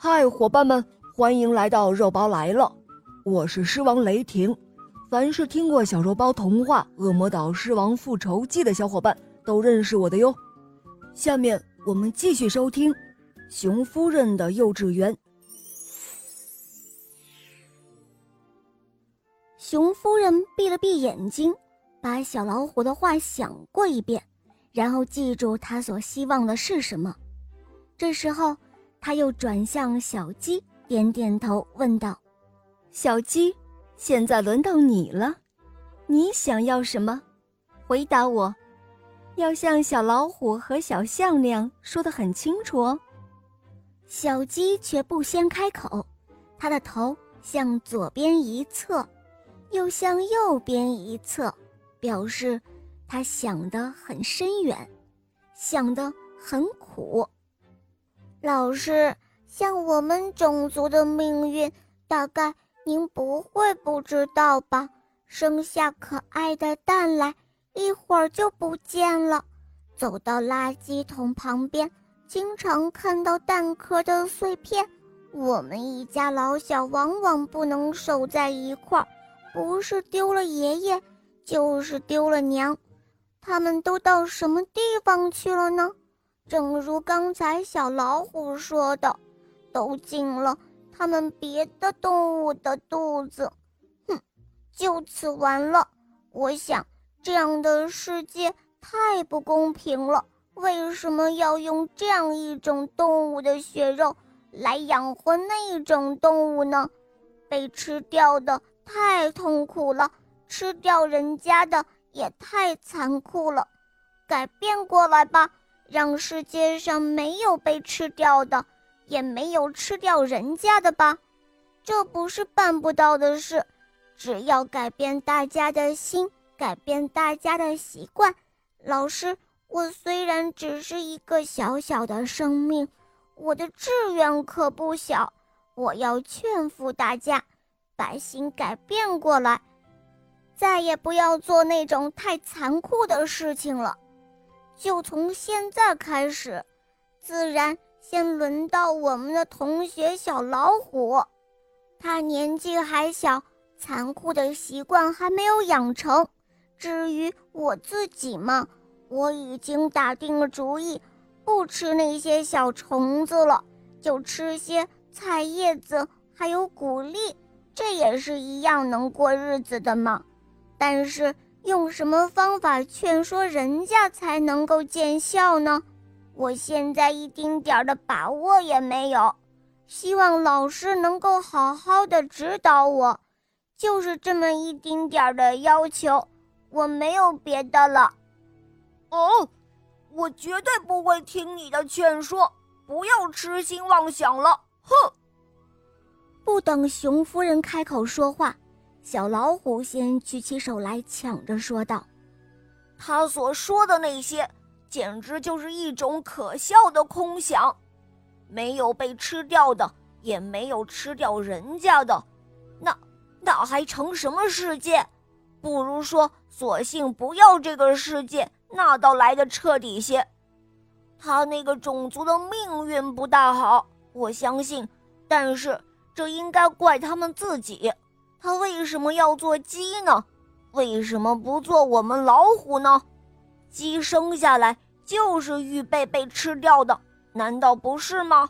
嗨，伙伴们，欢迎来到肉包来了！我是狮王雷霆。凡是听过小肉包童话《恶魔岛狮王复仇记》的小伙伴，都认识我的哟。下面我们继续收听《熊夫人的幼稚园》。熊夫人闭了闭眼睛，把小老虎的话想过一遍，然后记住他所希望的是什么。这时候。他又转向小鸡，点点头，问道：“小鸡，现在轮到你了，你想要什么？回答我，要像小老虎和小象那样说的很清楚哦。”小鸡却不先开口，它的头向左边一侧，又向右边一侧，表示它想得很深远，想得很苦。老师，像我们种族的命运，大概您不会不知道吧？生下可爱的蛋来，一会儿就不见了。走到垃圾桶旁边，经常看到蛋壳的碎片。我们一家老小往往不能守在一块儿，不是丢了爷爷，就是丢了娘。他们都到什么地方去了呢？正如刚才小老虎说的，都进了他们别的动物的肚子。哼，就此完了。我想，这样的世界太不公平了。为什么要用这样一种动物的血肉来养活那一种动物呢？被吃掉的太痛苦了，吃掉人家的也太残酷了。改变过来吧。让世界上没有被吃掉的，也没有吃掉人家的吧？这不是办不到的事，只要改变大家的心，改变大家的习惯。老师，我虽然只是一个小小的生命，我的志愿可不小。我要劝服大家，把心改变过来，再也不要做那种太残酷的事情了。就从现在开始，自然先轮到我们的同学小老虎。他年纪还小，残酷的习惯还没有养成。至于我自己嘛，我已经打定了主意，不吃那些小虫子了，就吃些菜叶子，还有谷粒，这也是一样能过日子的嘛。但是。用什么方法劝说人家才能够见效呢？我现在一丁点儿的把握也没有，希望老师能够好好的指导我，就是这么一丁点儿的要求，我没有别的了。哦，我绝对不会听你的劝说，不要痴心妄想了。哼！不等熊夫人开口说话。小老虎先举起手来，抢着说道：“他所说的那些，简直就是一种可笑的空想。没有被吃掉的，也没有吃掉人家的，那那还成什么世界？不如说，索性不要这个世界，那倒来的彻底些。他那个种族的命运不大好，我相信，但是这应该怪他们自己。”他为什么要做鸡呢？为什么不做我们老虎呢？鸡生下来就是预备被吃掉的，难道不是吗？